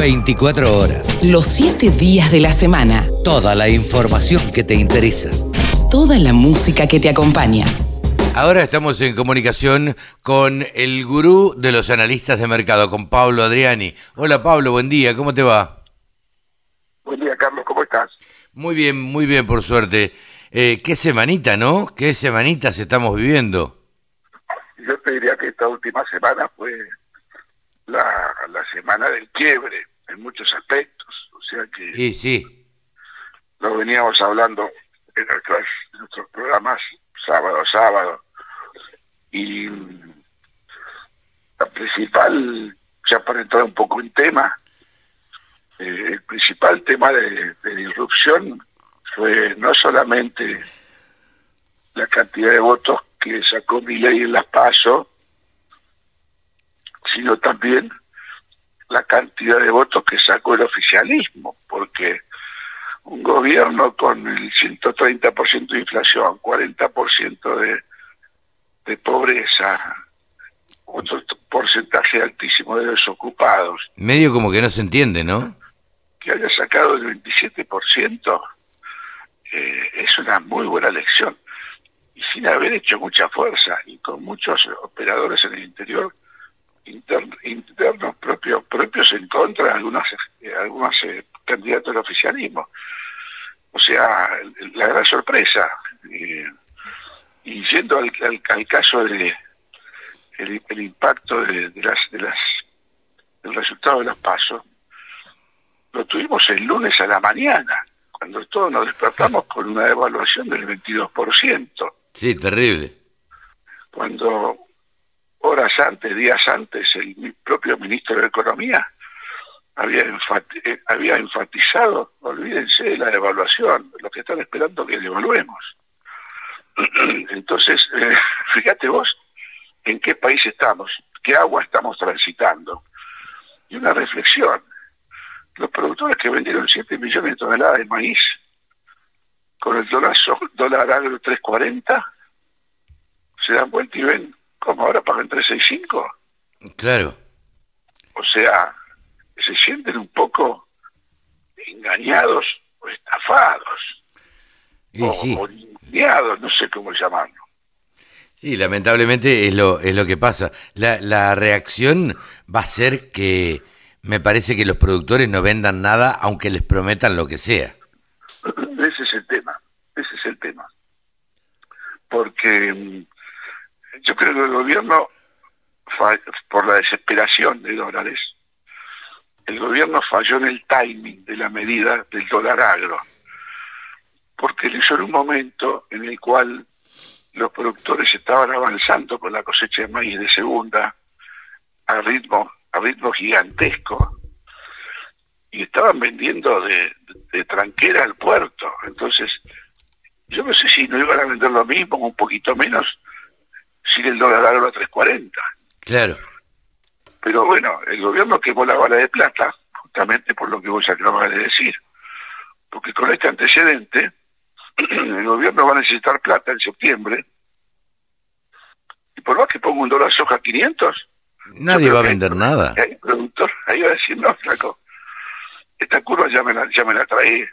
24 horas. Los 7 días de la semana. Toda la información que te interesa. Toda la música que te acompaña. Ahora estamos en comunicación con el gurú de los analistas de mercado, con Pablo Adriani. Hola Pablo, buen día, ¿cómo te va? Buen día Carlos, ¿cómo estás? Muy bien, muy bien, por suerte. Eh, qué semanita, ¿no? ¿Qué semanitas estamos viviendo? Yo te diría que esta última semana fue la, la semana del quiebre en muchos aspectos. O sea que Sí, sí. lo veníamos hablando en nuestros, en nuestros programas sábado a sábado. Y la principal, ya para entrar un poco en tema, eh, el principal tema de, de disrupción fue no solamente la cantidad de votos que sacó mi ley en las PASO, sino también la cantidad de votos que sacó el oficialismo, porque un gobierno con el 130% de inflación, 40% de, de pobreza, otro porcentaje altísimo de desocupados, Medio como que no se entiende, ¿no? que haya sacado el 27% eh, es una muy buena lección. Y sin haber hecho mucha fuerza y con muchos operadores en el interior, inter- internos propios, propios en contra de algunos, algunos eh, candidatos del oficialismo. O sea, la gran sorpresa. eh, y yendo al, al- al caso de el, el impacto de, de las, de las, del resultado de los pasos, lo tuvimos el lunes a la mañana, cuando todos nos despertamos con una devaluación del 22%, Sí, terrible. cuando horas antes, días antes, el propio ministro de Economía había, enfati- eh, había enfatizado, olvídense de la devaluación, lo que están esperando que devaluemos. Entonces, eh, fíjate vos en qué país estamos, qué agua estamos transitando. Y una reflexión, los productores que vendieron 7 millones de toneladas de maíz con el dólar, dólar agro 3.40, se dan vuelta y ven como ahora pagan 3.65. Claro. O sea, se sienten un poco engañados o estafados, Y o, sí. o no sé cómo llamarlo. Sí, lamentablemente es lo, es lo que pasa. La, la reacción va a ser que me parece que los productores no vendan nada aunque les prometan lo que sea. Ese es el tema, ese es el tema. Porque mm, yo creo que el gobierno, por la desesperación de dólares, el gobierno falló en el timing de la medida del dólar agro. Porque lo hizo en un momento en el cual los productores estaban avanzando con la cosecha de maíz de segunda a ritmo, a ritmo gigantesco y estaban vendiendo de, de tranquera al puerto. Entonces, yo no sé si no iban a vender lo mismo, un poquito menos, sin el dólar agro a 3.40. Claro. Pero bueno, el gobierno quemó la bala de plata, justamente por lo que vos acabas de decir. Porque con este antecedente, el gobierno va a necesitar plata en septiembre. Y por más que ponga un dólar soja a 500, Nadie va a vender nada. hay productor, ahí va a decir, no, flaco, esta curva ya me la, ya me la traí,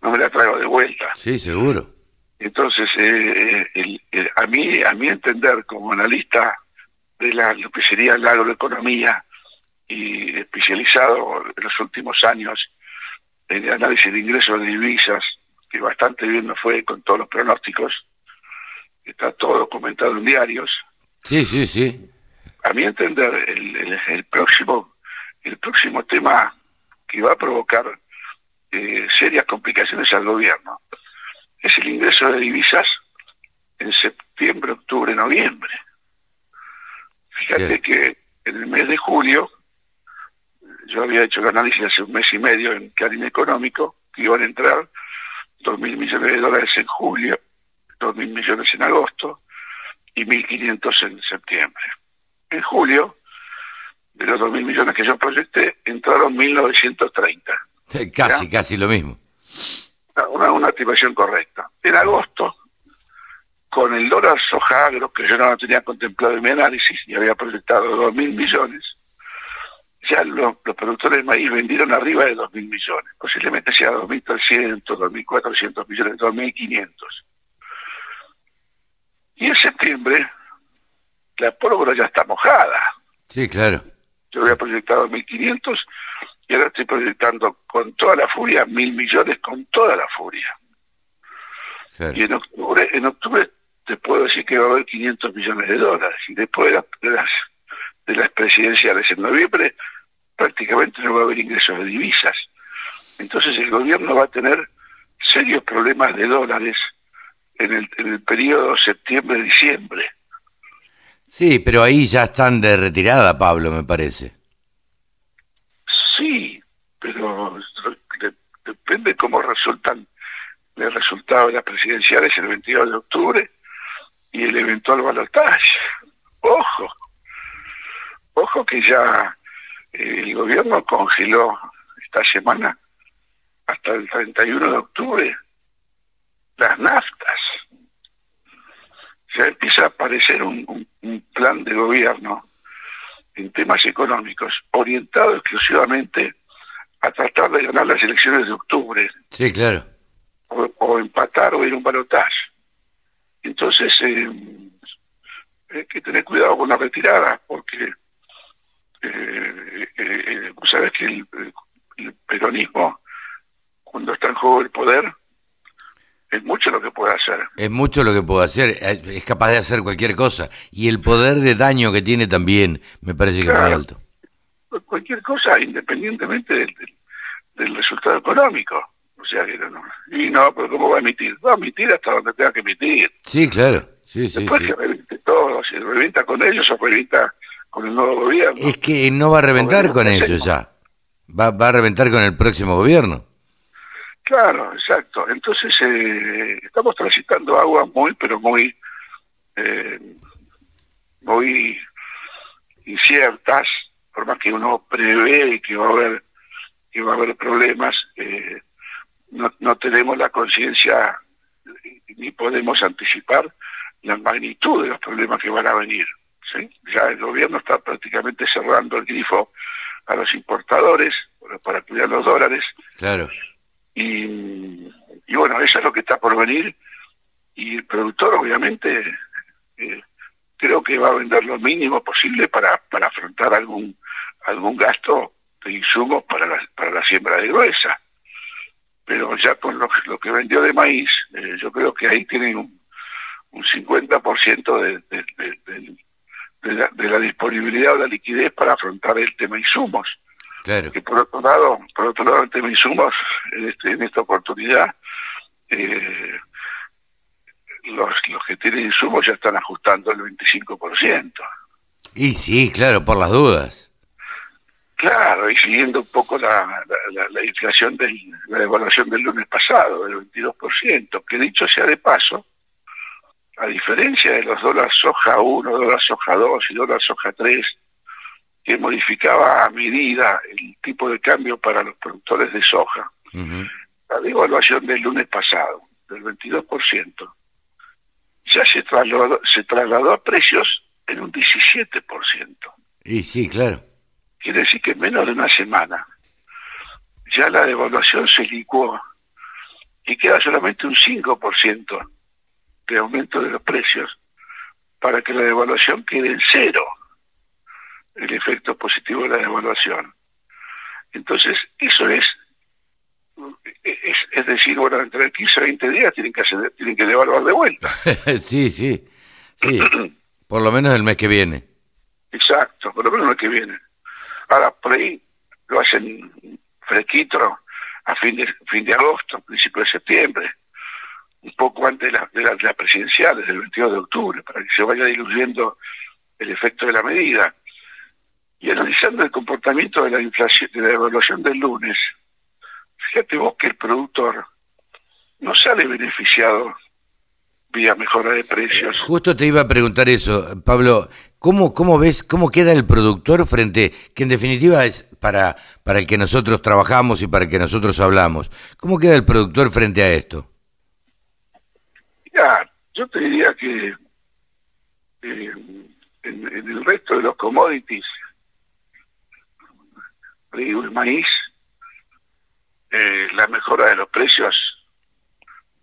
no me la traigo de vuelta. Sí, seguro. Entonces, eh, el- el- a mí a mí entender como analista de la, lo que sería la agroeconomía y especializado en los últimos años en el análisis de ingresos de divisas, que bastante bien me fue con todos los pronósticos, está todo documentado en diarios, Sí, sí, sí. a mi entender, el, el- el próximo el próximo tema que va a provocar eh, serias complicaciones al gobierno es el ingreso de divisas en septiembre, octubre, noviembre. Fíjate Bien. que en el mes de julio, yo había hecho el análisis hace un mes y medio en Clarín Económico, que iban a entrar dos mil millones de dólares en julio, dos mil millones en agosto y 1.500 en septiembre. En julio, de los 2.000 millones que yo proyecté, entraron 1.930. Casi, Ya. casi lo mismo. Una, una estimación correcta. En agosto, con el dólar soja agro, que yo no lo tenía contemplado en mi análisis y había proyectado 2.000 millones, ya los, productores de maíz vendieron arriba de 2.000 millones, posiblemente sea 2.300, 2.400 millones, 2.500. Y en septiembre la pólvora ya está mojada. Sí, claro. Yo había proyectado 1.500 y ahora estoy proyectando con toda la furia mil millones, con toda la furia. Y en octubre, en octubre te puedo decir que va a haber 500 millones de dólares. Y después de, las, de las presidenciales en noviembre, prácticamente no va a haber ingresos de divisas. Entonces el gobierno va a tener serios problemas de dólares en el, en el periodo septiembre-diciembre. Sí, pero ahí ya están de retirada, Pablo, me parece. Sí, pero depende cómo resultan el resultado de las presidenciales el 22 de octubre y el eventual balotaje. Ojo, ojo que ya eh, el gobierno congeló esta semana hasta el 31 de octubre las naftas. Ya empieza a aparecer un, un plan de gobierno en temas económicos orientado exclusivamente a tratar de ganar las elecciones de octubre. Sí, claro. O, empatar o ir a un balotaje. Entonces, eh, hay que tener cuidado con la retirada, porque eh, eh, sabes que el, peronismo, cuando está en juego el poder, es mucho lo que puede hacer. Es mucho lo que puede hacer, es capaz de hacer cualquier cosa. Y el poder de daño que tiene también me parece que es muy alto. Cualquier cosa, independientemente del, del, resultado económico. O sea que no, y no, pero ¿cómo va a emitir? Va a emitir hasta donde tenga que emitir. Sí, claro. Sí, sí, Después que reviente todo, si revienta con ellos o revienta con el nuevo gobierno. Es que no va a reventar con ellos ya. Va, va a reventar con el próximo gobierno. Claro, exacto. Entonces eh, estamos transitando aguas muy, pero muy, eh, muy inciertas, por más que uno prevé que va a haber, que va a haber problemas, eh, no, no tenemos la conciencia ni podemos anticipar la magnitud de los problemas que van a venir. ¿sí? Ya el gobierno está prácticamente cerrando el grifo a los importadores para cuidar los dólares. Claro y, bueno, eso es lo que está por venir. Y el productor, obviamente, eh, creo que va a vender lo mínimo posible para, para afrontar algún, algún gasto de insumos para la, para la siembra de gruesa. Pero ya con lo, lo que vendió de maíz, eh, yo creo que ahí tienen un, un 50% de, de, de, de, la, de la disponibilidad o la liquidez para afrontar el tema insumos. Que por otro lado, por otro lado, el tema insumos, este, en esta oportunidad, eh, los, los que tienen insumos ya están ajustando el 25%. Y sí, claro, por las dudas. Claro, y siguiendo un poco la, la, inflación, de la devaluación del lunes pasado, del 22%, que dicho sea de paso, a diferencia de los dólares soja 1, dólar soja 2 y dólar soja 3, que modificaba a medida el tipo de cambio para los productores de soja. La devaluación del lunes pasado, del 22%, ya se trasladó, se trasladó a precios en un 17%. Y sí, claro. Quiere decir que en menos de una semana ya la devaluación se licuó y queda solamente un 5% de aumento de los precios para que la devaluación quede en cero el efecto positivo de la devaluación. Entonces, eso es, es, es decir, bueno, entre 15 y 20 días tienen que, hacer, tienen que devaluar de vuelta. sí, sí, sí, por lo menos el mes que viene. Exacto, por lo menos el mes que viene. Ahora, por ahí lo hacen fresquito a fin de, fin de agosto, principio de septiembre, un poco antes de, de, las presidenciales, del 22 de octubre, para que se vaya diluyendo el efecto de la medida. Y analizando el comportamiento de la inflación, de la evaluación del lunes, fíjate vos que el productor no sale beneficiado vía mejora de precios. Justo te iba a preguntar eso, Pablo, ¿cómo, cómo ves, cómo queda el productor frente, que en definitiva es para, para el que nosotros trabajamos y para el que nosotros hablamos, ¿cómo queda el productor frente a esto? Ya, yo te diría que eh, en, en el resto de los commodities el maíz, eh, la mejora de los precios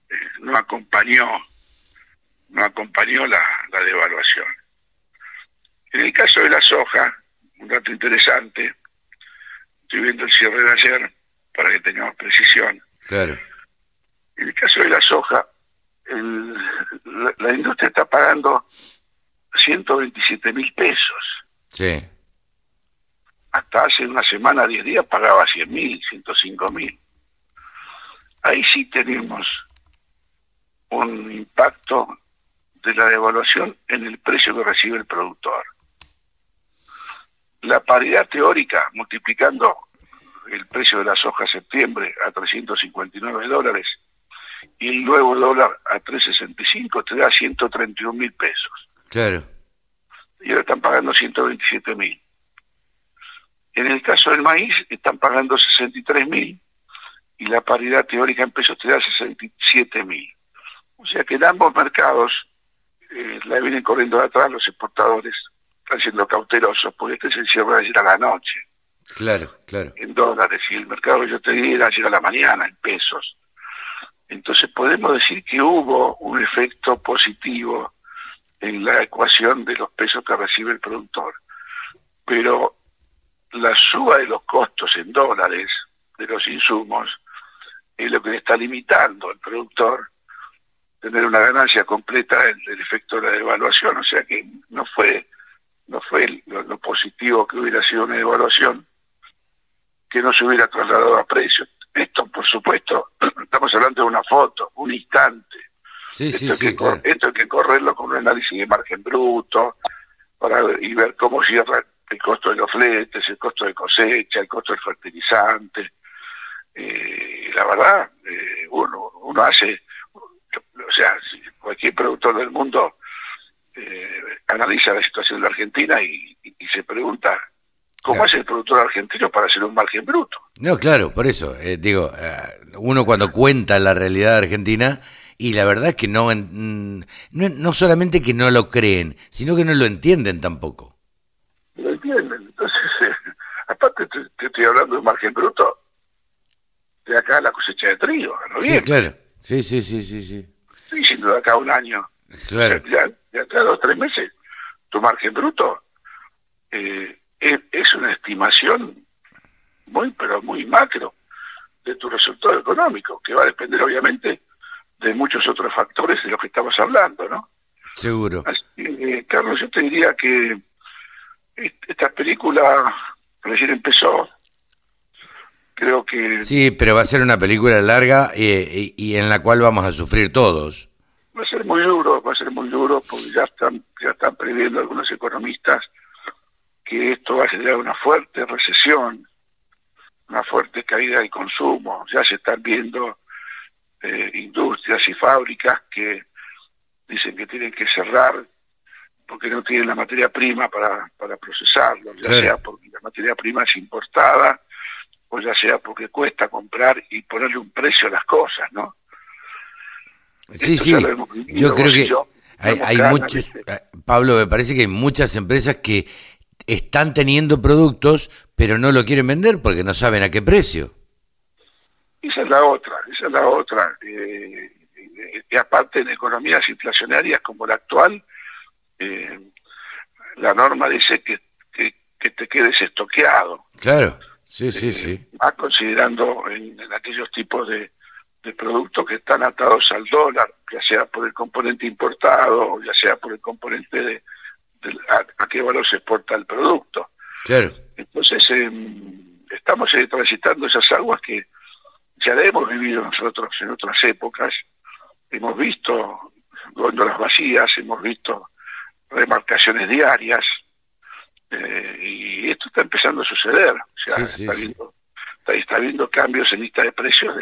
eh, no acompañó no acompañó la, la devaluación. En el caso de la soja, un dato interesante, estoy viendo el cierre de ayer para que tengamos precisión. Claro. En el caso de la soja, la, industria está pagando 127 mil pesos. Sí. Hasta hace una semana, 10 días, pagaba 100 mil, 105 mil. Ahí sí tenemos un impacto de la devaluación en el precio que recibe el productor. La paridad teórica, multiplicando el precio de la soja septiembre a 359 dólares y el nuevo dólar a 365, te da 131 mil pesos. Claro. Y ahora están pagando 127 mil. En el caso del maíz, están pagando 63 mil y la paridad teórica en pesos te da 67 mil. O sea que en ambos mercados eh, la vienen corriendo de atrás los exportadores, están siendo cautelosos, porque este es el cierre de ayer a la noche. Claro, claro. En dólares, y el mercado yo te diría ayer a la mañana en pesos. Entonces podemos decir que hubo un efecto positivo en la ecuación de los pesos que recibe el productor. Pero la suba de los costos en dólares de los insumos es lo que le está limitando al productor tener una ganancia completa del, efecto de la devaluación, o sea que no fue no fue lo, positivo que hubiera sido una devaluación que no se hubiera trasladado a precio. Esto, por supuesto, estamos hablando de una foto, un instante. Sí, esto, sí, hay sí, que, esto hay que correrlo con un análisis de margen bruto para y ver cómo cierra el costo de los fletes, el costo de cosecha, el costo del fertilizante. Eh, la verdad, eh, uno, uno hace o sea, cualquier productor del mundo eh, analiza la situación de la Argentina y, se pregunta cómo es el productor argentino para hacer un margen bruto. No, claro, por eso, eh, digo, eh, uno cuando cuenta la realidad de Argentina, y la verdad es que no, no, no solamente que no lo creen, sino que no lo entienden tampoco. Lo entienden, entonces, aparte te, estoy hablando de un margen bruto de acá la cosecha de trigo, ¿no? Sí, claro, sí, sí, sí, sí, sí estoy diciendo de acá un año. Claro. De acá a dos tres meses, tu margen bruto eh, es, una estimación muy, pero muy macro de tu resultado económico, que va a depender obviamente de muchos otros factores de los que estamos hablando, ¿no? Seguro. Eh, Carlos, yo te diría que esta película recién empezó, creo que... Sí, pero va a ser una película larga y, y, en la cual vamos a sufrir todos. Va a ser muy duro, va a ser muy duro porque ya están, ya están previendo algunos economistas que esto va a generar una fuerte recesión, una fuerte caída del consumo. Ya se están viendo eh, industrias y fábricas que dicen que tienen que cerrar porque no tienen la materia prima para, para procesarlo, ya sea porque la materia prima es importada o ya sea porque cuesta comprar y ponerle un precio a las cosas, ¿no? Sí, sí, yo creo que hay, hay muchos, eh, Pablo, me parece que hay muchas empresas que están teniendo productos, pero no lo quieren vender porque no saben a qué precio. Esa es la otra, esa es la otra. Eh, y aparte en economías inflacionarias como la actual, eh, la norma dice que, que te quedes estoqueado. Claro. Sí, sí, eh, sí. Más considerando en, aquellos tipos de, productos que están atados al dólar, ya sea por el componente importado o ya sea por el componente de, a, qué valor se exporta el producto. Claro. Entonces, em, estamos transitando esas aguas que ya la hemos vivido nosotros en otras épocas. Hemos visto góndolas vacías, hemos visto remarcaciones diarias, eh, y esto está empezando a suceder. O sea, está, Viendo, está, viendo cambios en lista de precios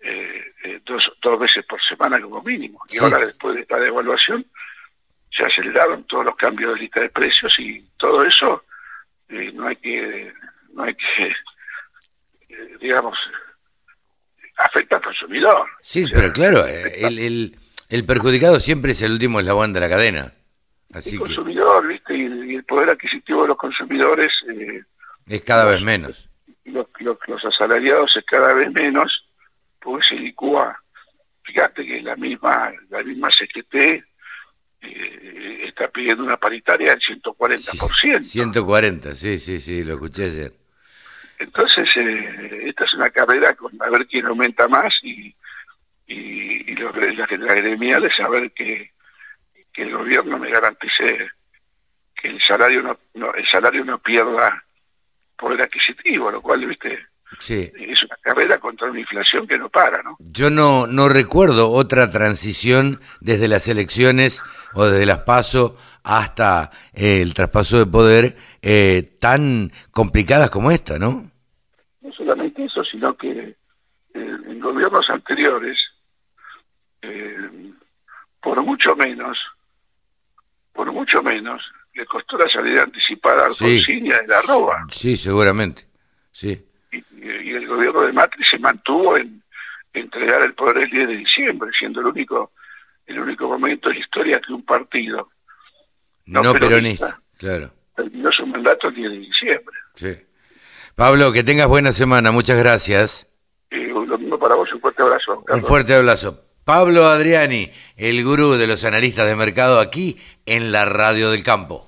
eh, eh, dos, dos veces por semana como mínimo. Y ahora, después de esta devaluación, se aceleraron todos los cambios de lista de precios y todo eso no hay que, no hay que digamos, afecta al consumidor. Sí, pero claro, el, el, el perjudicado siempre es el último eslabón de la cadena el consumidor, ¿viste? Y, el poder adquisitivo de los consumidores... Es cada vez menos. los, los asalariados es cada vez menos, pues se licúa. Fíjate que la misma, la misma CGT eh, está pidiendo una paritaria del 140%. 140, sí, sí, sí, lo escuché ayer. Entonces, eh, esta es una carrera con a ver quién aumenta más y, y, y lo, la, la gremial es saber que, que el gobierno me garantice que el salario no, no, el salario no pierda poder adquisitivo, lo cual, viste, Sí. es una carrera contra una inflación que no para, ¿no? Yo no, no recuerdo otra transición desde las elecciones o desde las PASO hasta eh, el traspaso de poder eh, tan complicadas como esta, ¿no? No solamente eso, sino que eh, en gobiernos anteriores, eh, por mucho menos, por mucho menos, le costó la salida anticipada a Sí. Alfonsín y a de la Roba. Sí, seguramente. Sí. Y, y el gobierno de Macri se mantuvo en entregar el poder el 10 de diciembre, siendo el único el único momento en la historia que un partido No, No peronista. peronista. Claro. terminó su mandato el 10 de diciembre. Sí. Pablo, que tengas buena semana. Muchas gracias. Lo mismo para vos, un fuerte abrazo. Un fuerte abrazo. Pablo Adriani, el gurú de los analistas de mercado aquí en la Radio del Campo.